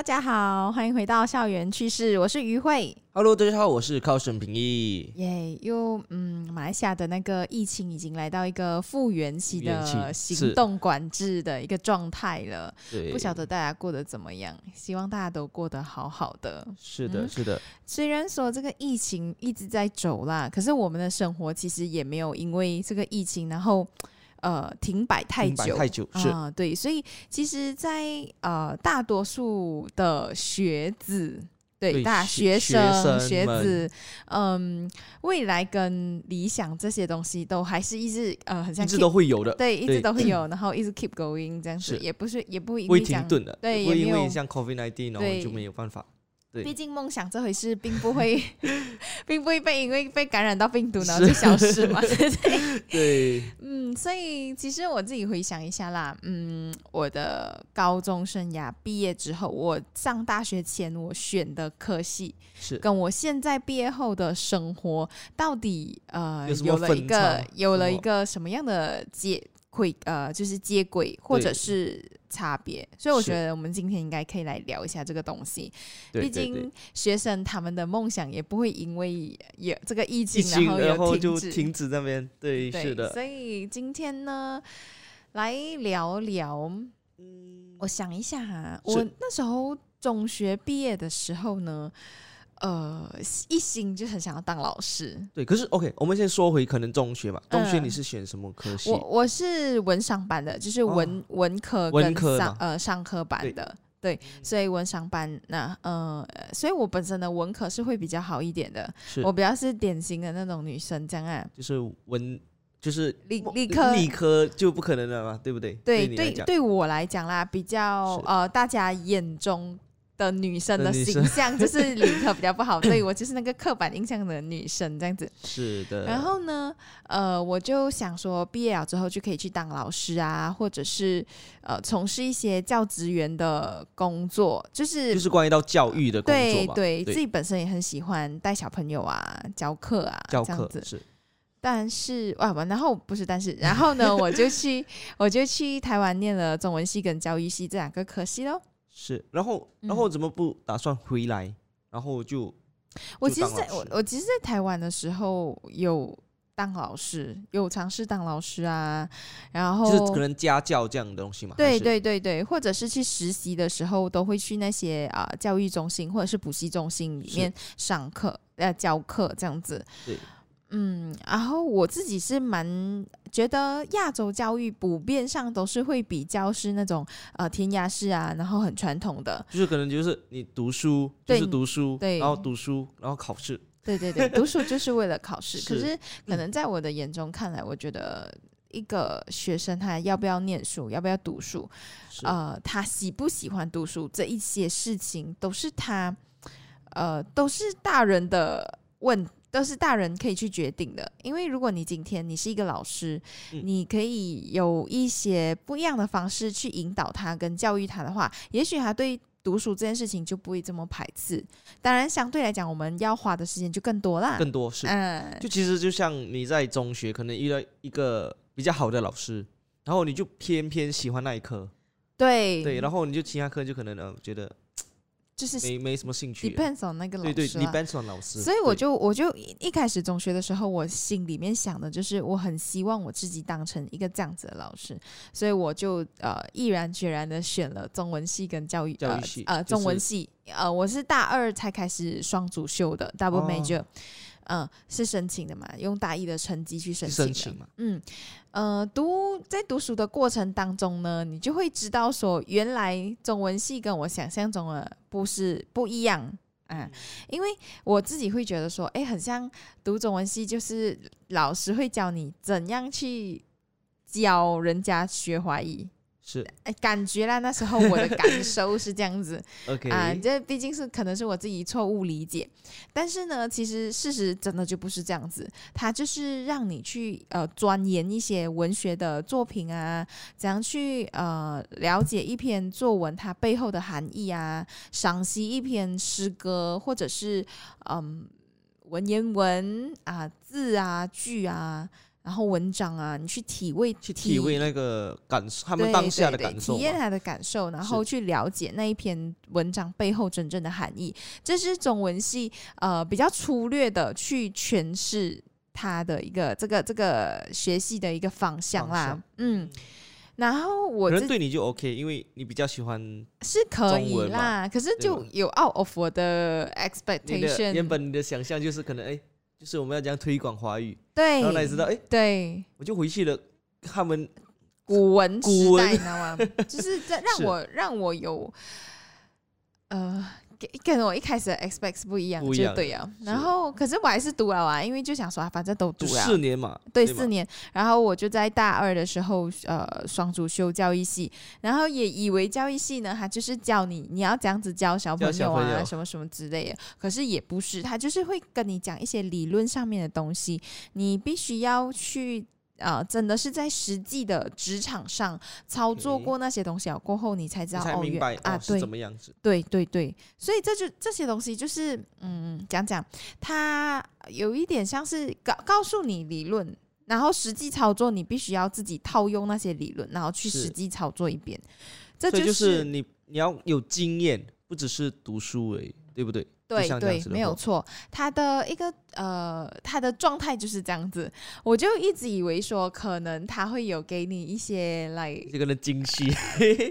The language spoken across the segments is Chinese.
大家好，欢迎回到校园趣事，我是于慧。Hello，大家好，我是靠沈平义。耶，又嗯，马来西亚的那个疫情已经来到一个复原期的行动管制的一个状态了。对，不晓得大家过得怎么样？希望大家都过得好好的。是的，嗯是的，虽然说这个疫情一直在走啦，可是我们的生活其实也没有因为这个疫情然后呃停摆太停摆久。太久是啊、对，所以其实在，呃大多数的学子。对，大学学生、学子，嗯，未来跟理想这些东西都还是一直呃，很像一直都会有的，对，一直都会有，然后一直 keep going 这样子，也不是也不会为停顿的，对，不会也没有因为像 COVID 19然后对就没有办法。对。毕竟梦想这回事并不会，并不会被因为被感染到病毒然后就消失嘛，对不对？对，嗯，所以其实我自己回想一下啦，嗯，我的高中生涯毕业之后，我上大学前我选的科系，是。跟我现在毕业后的生活到底呃有有了一个有了一个什么样的接轨呃就是接轨或者是差别，所以我觉得我们今天应该可以来聊一下这个东西。毕竟学生他们的梦想也不会因为有这个疫疫情情然后就有停止。停止那边，对，对，是的，所以今天呢，来聊聊。嗯，我想一下哈，是我那时候中学毕业的时候呢，呃，一心就很想要当老师。对。可是 OK，我们先说回可能中学吧，中学嗯你是选什么科系我？我是文商班的，就是文、文科文跟商科呃商科班的。对，所以文商班那呃，所以我本身的文科是会比较好一点的，我比较是典型的那种女生这样啊。就是文，就是理理科理科就不可能了嘛，对不对？对对，对我来讲啦，比较呃，大家眼中的女生的形象就是理科比较不好，所以我就是那个刻板印象的女生这样子。是的。然后呢，呃，我就想说，毕业了之后就可以去当老师啊，或者是呃，从事一些教职员的工作，就是。就是关于到教育的工作嘛，对对，自己本身也很喜欢带小朋友啊、教课啊，教这样子。课是但是啊，不然后不是，但是然后呢，我就去 我就去台湾念了中文系跟教育系这两个科系咯。是，然后嗯然后怎么不打算回来？然后就就我其实在我我其实，在台湾的时候有当老师，有尝试当老师啊，然后就是可能家教这样的东西嘛。对，对对对，或者是去实习的时候，都会去那些啊、教育中心或者是补习中心里面上课呃教课这样子。对，嗯，然后我自己是蛮觉得亚洲教育普遍上都是会比较是那种呃填鸭式啊，然后很传统的。就是可能就是你读书就是读书，对然后读书，然后考试，对对对，读书就是为了考试。可是是可能在我的眼中看来，我觉得一个学生他要不要念书，要不要读书，呃，他喜不喜欢读书这一些事情，都是他呃都是大人的问。都是大人可以去决定的，因为如果你今天你是一个老师，嗯你可以有一些不一样的方式去引导他跟教育他的话，也许他对读书这件事情就不会这么排斥。当然，相对来讲，我们要花的时间就更多啦。更多是。嗯，就其实就像你在中学可能遇到一个比较好的老师，然后你就偏偏喜欢那一科，对对，然后你就其他科就可能呃觉得就是没没什么兴趣。depends on 那个老对对师。，depends on 老师。所以我就我就一一开始中学的时候，我心里面想的就是我很希望我自己当成一个这样子的老师，所以我就呃毅然决然的选了中文系跟教育教育系呃呃就是中文系呃我是大二才开始双主修的 double 哦嗯、是申请的嘛，用大一的成绩去申请的。申请嘛，嗯，呃，读在读书的过程当中呢，你就会知道说，原来中文系跟我想象中的不是不一样。嗯，因为我自己会觉得说，哎，很像读中文系，就是老师会教你怎样去教人家学华语。是哎，感觉啦，那时候我的感受是这样子 OK 啊，这毕竟是可能是我自己错误理解，但是呢，其实事实真的就不是这样子，它就是让你去呃钻研一些文学的作品啊，怎样去呃了解一篇作文它背后的含义啊，赏析一篇诗歌或者是嗯文言文啊字啊句啊。然后文章啊，你去体味去体味那个感受，他们当下的感受体验他的感受，然后去了解那一篇文章背后真正的含义。这是中文系呃比较粗略的去诠释他的一个这个这个学系的一个方向啦，嗯。然后我可能对你就 OK，因为你比较喜欢是可以啦，可是就有 out of 我的 expectation。原本你的想象就是可能哎，就是我们要这样推广华语，对，然后你知道哎，对，我就回去了他们古文时代，你知道吗？就是在让 我让我有呃。跟我一开始的 expect 不一样，就对啊。然后，可是我还是读了啊，因为就想说，反正都读了四年嘛，对，四年。然后我就在大二的时候，呃，双主修教育系，然后也以为教育系呢，他就是教你你要这样子教小朋友啊，什么什么之类的。可是也不是，他就是会跟你讲一些理论上面的东西，你必须要去。啊，真的是在实际的职场上操作过那些东西啊，过后你才知道哦，原啊，对，怎么样子？对对对，所以这就这些东西就是，嗯，讲讲，它有一点像是告告诉你理论，然后实际操作你必须要自己套用那些理论，然后去实际操作一遍。这就是你你要有经验，不只是读书而已，对不对？对对，没有错。他的一个呃，他的状态就是这样子。我就一直以为说，可能他会有给你一些来这个的惊喜。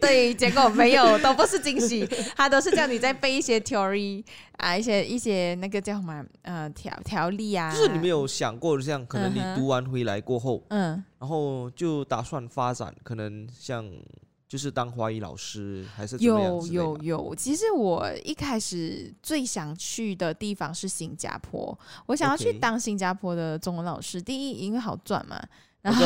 对，结果没有，都不是惊喜。他都是叫你在背一些 theory 啊，一些一些那个叫什么呃条条例啊。就是你没有想过，像可能你读完回来过后，嗯，然后就打算发展，可能像。就是当华语老师还是有有有，其实我一开始最想去的地方是新加坡，我想要去当新加坡的中文老师。第一，因为好赚嘛。然后，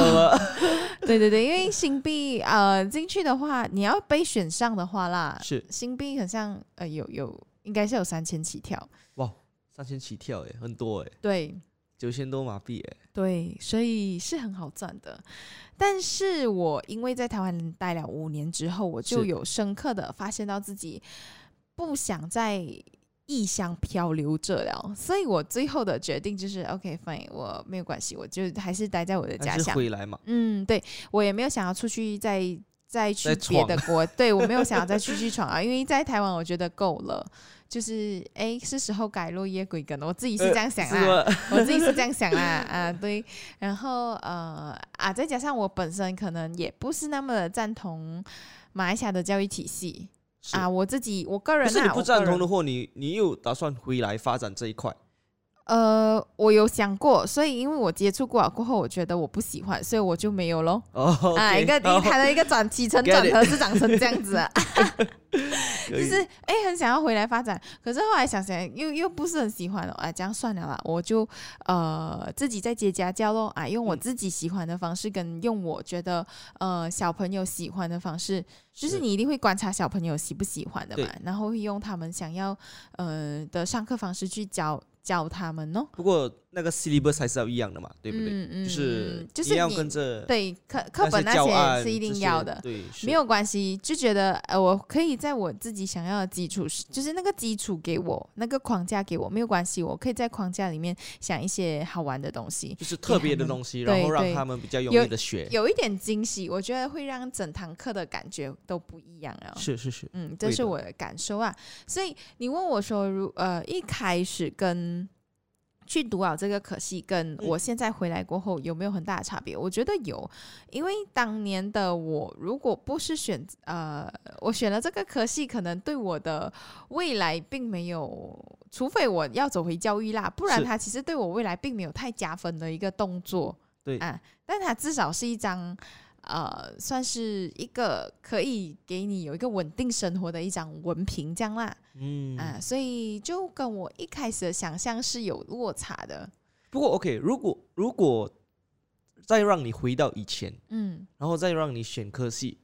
对对对，因为新币呃进去的话，你要被选上的话啦，是新币好像呃有有应该是有三千起跳。哇，三千起跳哎，很多哎。对。九千多马币哎，对，所以是很好赚的。但是我因为在台湾待了五年之后，我就有深刻的发现到自己不想在异乡漂流着了，所以我最后的决定就是 OK fine，我没有关系，我就还是待在我的家乡回来嘛。嗯，对我也没有想要出去再再去别的国，对我没有想要再出去闯啊，因为在台湾我觉得够了。就是哎，是时候改落叶归根了。我自己是这样想啦，我自己是这样想啦啊，对。然后呃啊，再加上我本身可能也不是那么赞同马来西亚的教育体系啊，我自己我个人是你不赞同的话，你你又打算回来发展这一块？呃，我有想过，所以因为我接触过了过后，我觉得我不喜欢，所以我就没有喽。哦，啊，一个第一台的一个转起承转合是长成这样子啊，就是哎，很想要回来发展，可是后来想想又又不是很喜欢了，哎，这样算了啦，我就呃自己在接家教咯，啊，用我自己喜欢的方式，跟用我觉得呃小朋友喜欢的方式，就是你一定会观察小朋友喜不喜欢的嘛，然后会用他们想要呃的上课方式去教。教他们哦。不过那个 syllabus 还是要一样的嘛，对不对？嗯嗯，就是就是要跟着对课课本那些是一定要的，对，没有关系。就觉得呃，我可以在我自己想要的基础，就是那个基础给我那个框架给我没有关系，我可以在框架里面想一些好玩的东西，就是特别的东西，然后让他们比较容易的学，有一点惊喜，我觉得会让整堂课的感觉都不一样啊。是是是，嗯，这是我的感受啊。所以你问我说，如呃一开始跟去读好这个可惜，跟我现在回来过后有没有很大的差别？我觉得有，因为当年的我如果不是选呃，我选了这个可惜，可能对我的未来并没有，除非我要走回教育啦，不然它其实对我未来并没有太加分的一个动作。对啊，但它至少是一张。呃，算是一个可以给你有一个稳定生活的一张文凭，这样啦。嗯啊，所以就跟我一开始的想象是有落差的。不过，OK，如果如果再让你回到以前，嗯，然后再让你选科系，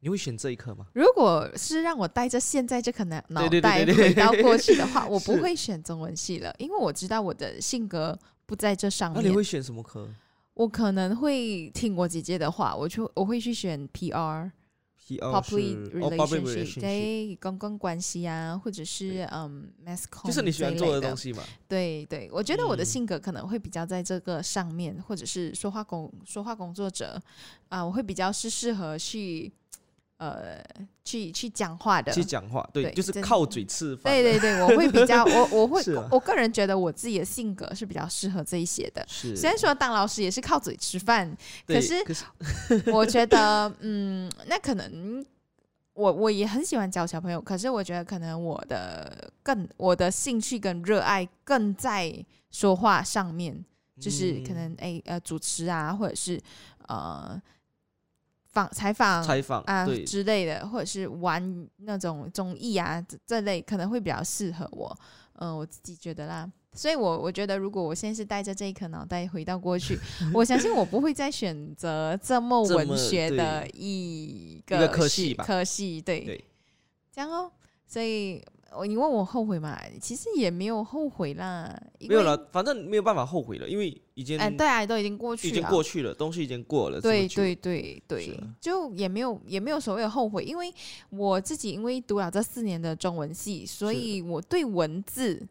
你会选这一科吗？如果是让我带着现在这颗脑脑袋回到过去的话，我 不会选中文系了，因为我知道我的性格不在这上面。那你会选什么科？我可能会听我姐姐的话，我就我会去选 PR。public relationship，对公共关系啊，或者是嗯，mass com，就是你喜欢做的东西嘛。对对，我觉得我的性格可能会比较在这个上面，或者是说话工说话工作者啊，我会比较是适合去。呃，去去讲话的，去讲话，对，就是靠嘴吃饭。对对对，我会比较，我我会，我个人觉得我自己的性格是比较适合这一些的。是，虽然说当老师也是靠嘴吃饭，可是 我觉得，嗯，那可能我我也很喜欢教小朋友，可是我觉得可能我的更我的兴趣跟热爱更在说话上面，就是可能哎呃主持啊，或者是呃。访采访、采访啊之类的，或者是玩那种综艺啊这类，可能会比较适合我。嗯，我自己觉得啦。所以，我我觉得，如果我现在是带着这一颗脑袋回到过去，我相信我不会再选择这么文学的一个科系吧。科系对，这样哦。所以。你问我后悔吗？其实也没有后悔啦，没有了，反正没有办法后悔了，因为已经哎，对啊，都已经过去，已经过去了，东西已经过了。对对对对，就也没有也没有所谓的后悔，因为我自己因为读了这四年的中文系，所以我对文字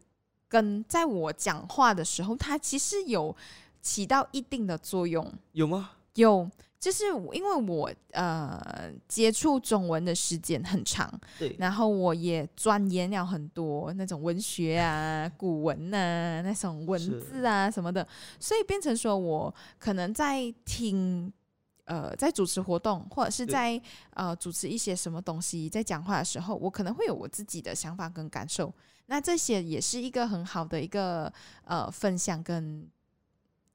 跟在我讲话的时候，它其实有起到一定的作用。有吗？有。就是因为我呃接触中文的时间很长，对，然后我也钻研了很多那种文学啊、古文啊、那种文字啊什么的，所以变成说我可能在听呃在主持活动或者是在呃主持一些什么东西在讲话的时候，我可能会有我自己的想法跟感受，那这些也是一个很好的一个呃分享跟。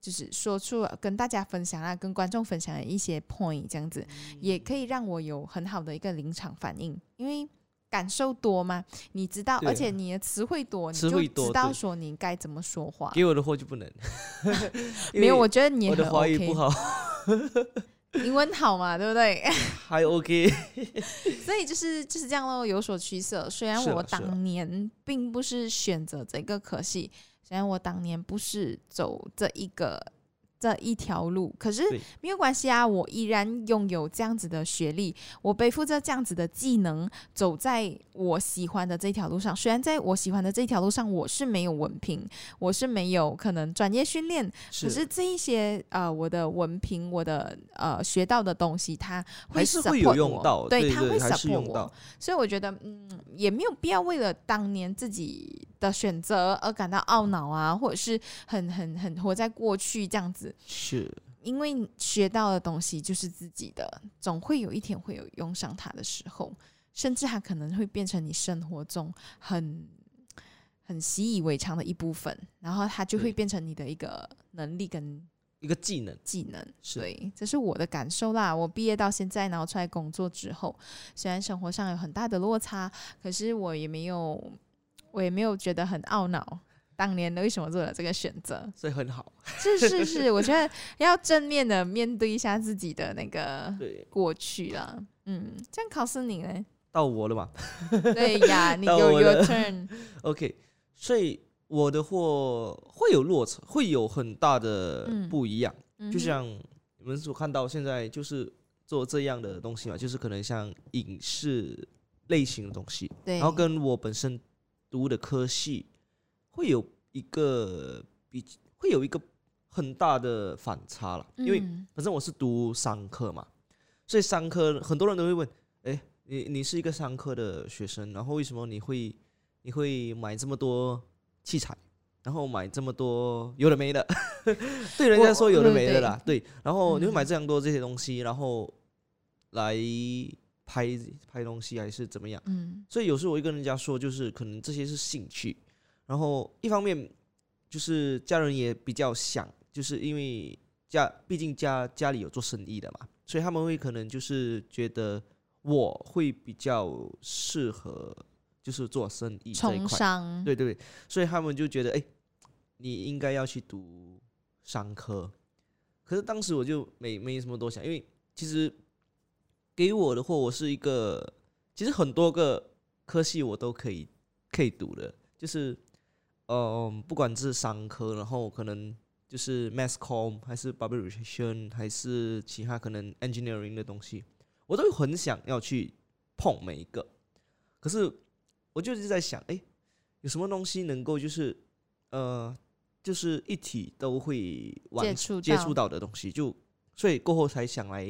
就是说出跟大家分享啊，跟观众分享的一些 point，这样子也可以让我有很好的一个临场反应，因为感受多嘛，你知道，而且你的词汇多，你就知道说你该怎么说话。给我的货就不能，没有，我觉得你我的华语不好，英文好嘛，对不对？还 OK，所以就是就是这样喽，有所取舍。虽然我当年并不是选择这个可惜。虽然我当年不是走这一个。这一条路，可是没有关系啊！我依然拥有这样子的学历，我背负着这样子的技能，走在我喜欢的这条路上。虽然在我喜欢的这条路上，我是没有文凭，我是没有可能专业训练，可是这一些呃，我的文凭，我的呃学到的东西，它还是会有用到，对，它会 support 我。所以我觉得，嗯，也没有必要为了当年自己的选择而感到懊恼啊，或者是很很很活在过去这样子。是，因为学到的东西就是自己的，总会有一天会有用上它的时候，甚至它可能会变成你生活中很很习以为常的一部分，然后它就会变成你的一个能力跟一个技能。技能，所以，这是我的感受啦。我毕业到现在，然后出来工作之后，虽然生活上有很大的落差，可是我也没有，我也没有觉得很懊恼。当年为什么做了这个选择？所以很好，是是是，我觉得要正面的面对一下自己的那个过去了。嗯，这样考试你呢？到我了嘛？对呀，你有 your turn。OK，所以我的货会有落差，会有很大的不一样。就像你们所看到，现在就是做这样的东西嘛，就是可能像影视类型的东西，然后跟我本身读的科系。会有一个比会有一个很大的反差了，因为反正我是读商科嘛，所以商科很多人都会问：哎，你你是一个商科的学生，然后为什么你会你会买这么多器材，然后买这么多有的没的？对人家说有的没的啦，对，然后你会买这样多这些东西，然后来拍拍东西还是怎么样？嗯，所以有时候我会跟人家说，就是可能这些是兴趣。然后一方面就是家人也比较想，就是因为家毕竟家家里有做生意的嘛，所以他们会可能就是觉得我会比较适合就是做生意这一块，对对对，所以他们就觉得哎，你应该要去读商科。可是当时我就没没什么多想，因为其实给我的话，我是一个其实很多个科系我都可以可以读的，就是。嗯，不管是商科，然后可能就是 mass com，还是 publication，还是其他可能 engineering 的东西，我都很想要去碰每一个。可是我就是在想，哎，有什么东西能够就是呃，就是一体都会接触接触到的东西，就所以过后才想来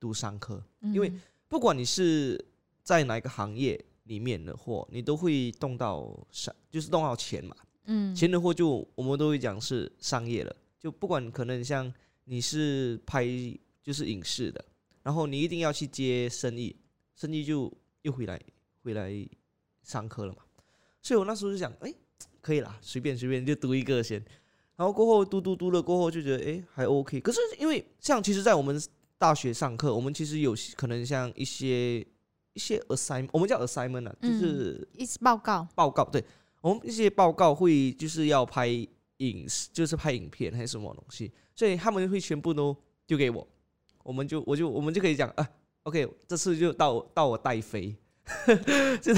读商科，因为不管你是在哪一个行业里面的货，你都会动到商，就是动到钱嘛。嗯，钱的货就我们都会讲是商业了，就不管可能像你是拍就是影视的，然后你一定要去接生意，生意就又回来回来上课了嘛。所以我那时候就想，哎，可以啦，随便随便就读一个先，然后过后嘟嘟嘟了过后就觉得，哎，还 OK。可是因为像其实，在我们大学上课，我们其实有可能像一些一些 assignment，我们叫 assignment 啊，就是一次报告报告对。我们一些报告会就是要拍影视，就是拍影片还是什么东西，所以他们会全部都丢给我，我们就我就我们就可以讲啊，OK，这次就到到我带飞，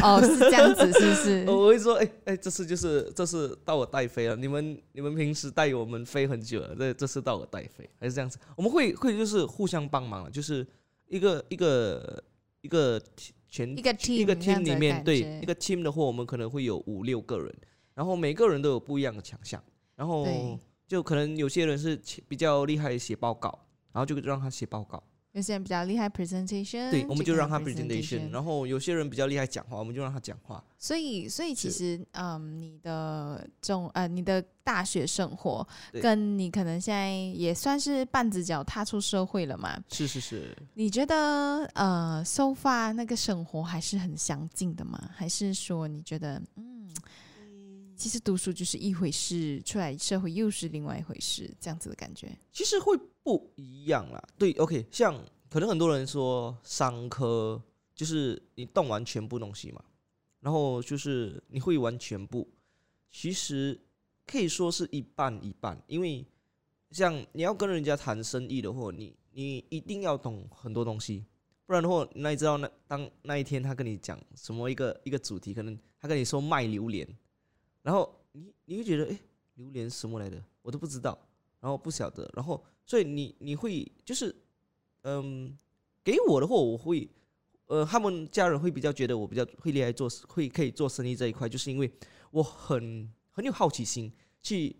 哦是这样子是不是？我会说哎哎，这次就是这次到我带飞了，你们你们平时带我们飞很久了，这这次到我带飞，还是这样子，我们会会就是互相帮忙，就是一个一个一个。全一个 team 一个 team 里面，对一个 team 的话，我们可能会有五六个人，然后每个人都有不一样的强项，然后就可能有些人是比较厉害写报告，然后就让他写报告。有些人比较厉害 presentation，对，我们就让他 presentation。然后有些人比较厉害讲话，我们就让他讲话。所以，所以其实，嗯，你的中呃，你的大学生活，跟你可能现在也算是半只脚踏出社会了嘛？是是是。你觉得呃，so far 那个生活还是很相近的吗？还是说你觉得，嗯，其实读书就是一回事，出来社会又是另外一回事，这样子的感觉？其实会。不一样啦，对，OK，像可能很多人说商科就是你动完全部东西嘛，然后就是你会玩全部，其实可以说是一半一半，因为像你要跟人家谈生意的话，你你一定要懂很多东西，不然的话，那你知道那当那一天他跟你讲什么一个一个主题，可能他跟你说卖榴莲，然后你你会觉得哎，榴莲什么来的，我都不知道，然后不晓得，然后。所以你你会就是，嗯，给我的话，我会，呃，他们家人会比较觉得我比较会厉害做，会可以做生意这一块，就是因为我很很有好奇心，去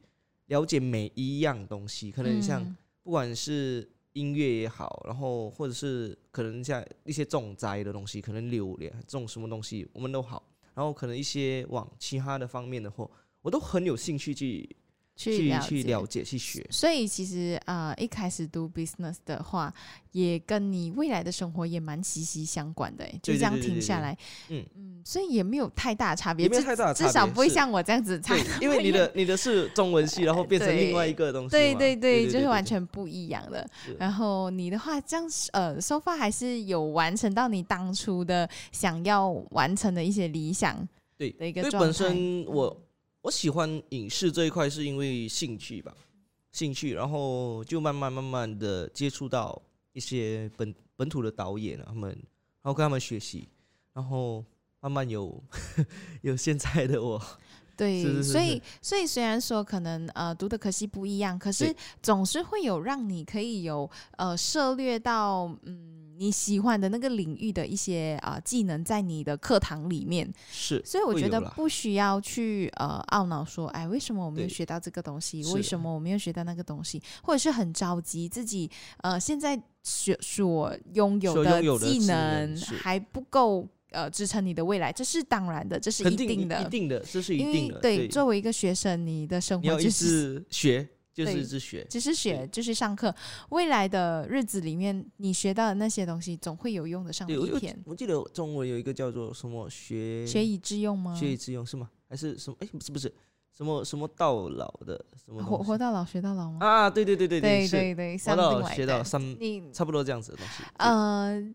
了解每一样东西，可能像不管是音乐也好，然后或者是可能像一些种栽的东西，可能榴莲种什么东西，我们都好，然后可能一些往其他的方面的货，我都很有兴趣去。去去了解去学，所以其实啊，一开始读 business 的话，也跟你未来的生活也蛮息息相关的。就这样停下来，嗯嗯，所以也没有太大差别，没有太大至少不会像我这样子差。因为你的你的是中文系，然后变成另外一个东西，对对对，就是完全不一样的。然后你的话，这样呃，so far 还是有完成到你当初的想要完成的一些理想，对的一个状态。本身我。我喜欢影视这一块是因为兴趣吧，兴趣，然后就慢慢慢慢的接触到一些本本土的导演他们，然后跟他们学习，然后慢慢有 有现在的我。对，所以所以虽然说可能呃读的可惜不一样，可是总是会有让你可以有呃涉略到嗯。你喜欢的那个领域的一些啊技能，在你的课堂里面是，所以我觉得不需要去呃懊恼说，哎，为什么我没有学到这个东西？为什么我没有学到那个东西？或者是很着急自己呃现在学所拥有的技能还不够呃支撑你的未来，这是当然的，这是一定的，一定的，这是一定的。对，作为一个学生，你的生活就是学。就是只学，只是学，就是上课。未来的日子里面，你学到的那些东西，总会有用的上一天。我记得中文有一个叫做什么“学学以致用”吗？学以致用是吗？还是什么？哎，不是不是，什么什么到老的什么？活活到老学到老吗？啊，对对对对对对对，活到学到三，差不多这样子的东西。呃。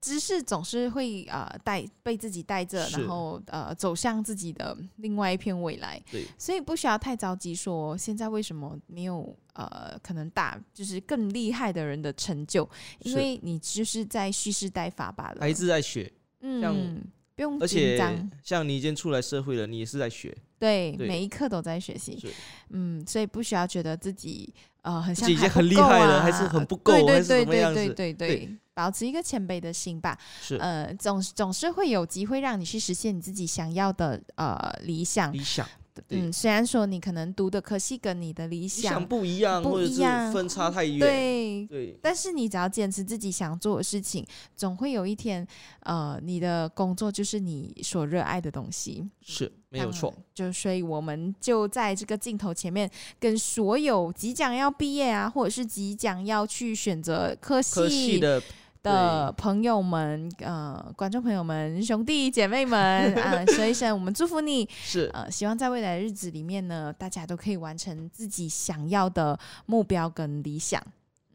知识总是会呃带被自己带着，然后呃走向自己的另外一片未来。对，所以不需要太着急，说现在为什么没有呃可能大就是更厉害的人的成就，因为你就是在蓄势待发罢了。还是在学，嗯，不用紧张。像你已经出来社会了，你也是在学，对，每一刻都在学习。嗯，所以不需要觉得自己呃很像已经很厉害了，还是很不够，还是怎么样子？对对对对。保持一个谦卑的心吧。是，呃，总总是会有机会让你去实现你自己想要的呃理想。理想。嗯，虽然说你可能读的科系跟你的理想不一样，不一样，分差太远，对对。但是你只要坚持自己想做的事情，总会有一天，呃，你的工作就是你所热爱的东西，是没有错。就所以我们就在这个镜头前面，跟所有即将要毕业啊，或者是即将要去选择科系的。的朋友们，呃，观众朋友们，兄弟姐妹们，啊，说一声，我们祝福你，是，呃，希望在未来的日子里面呢，大家都可以完成自己想要的目标跟理想。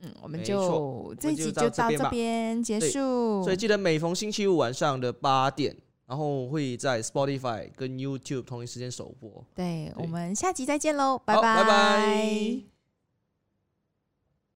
嗯，我们就这一集就到这边结束。所以记得每逢星期五晚上的八点，然后会在 Spotify 跟 YouTube 同一时间首播。对，我们下集再见喽，拜拜。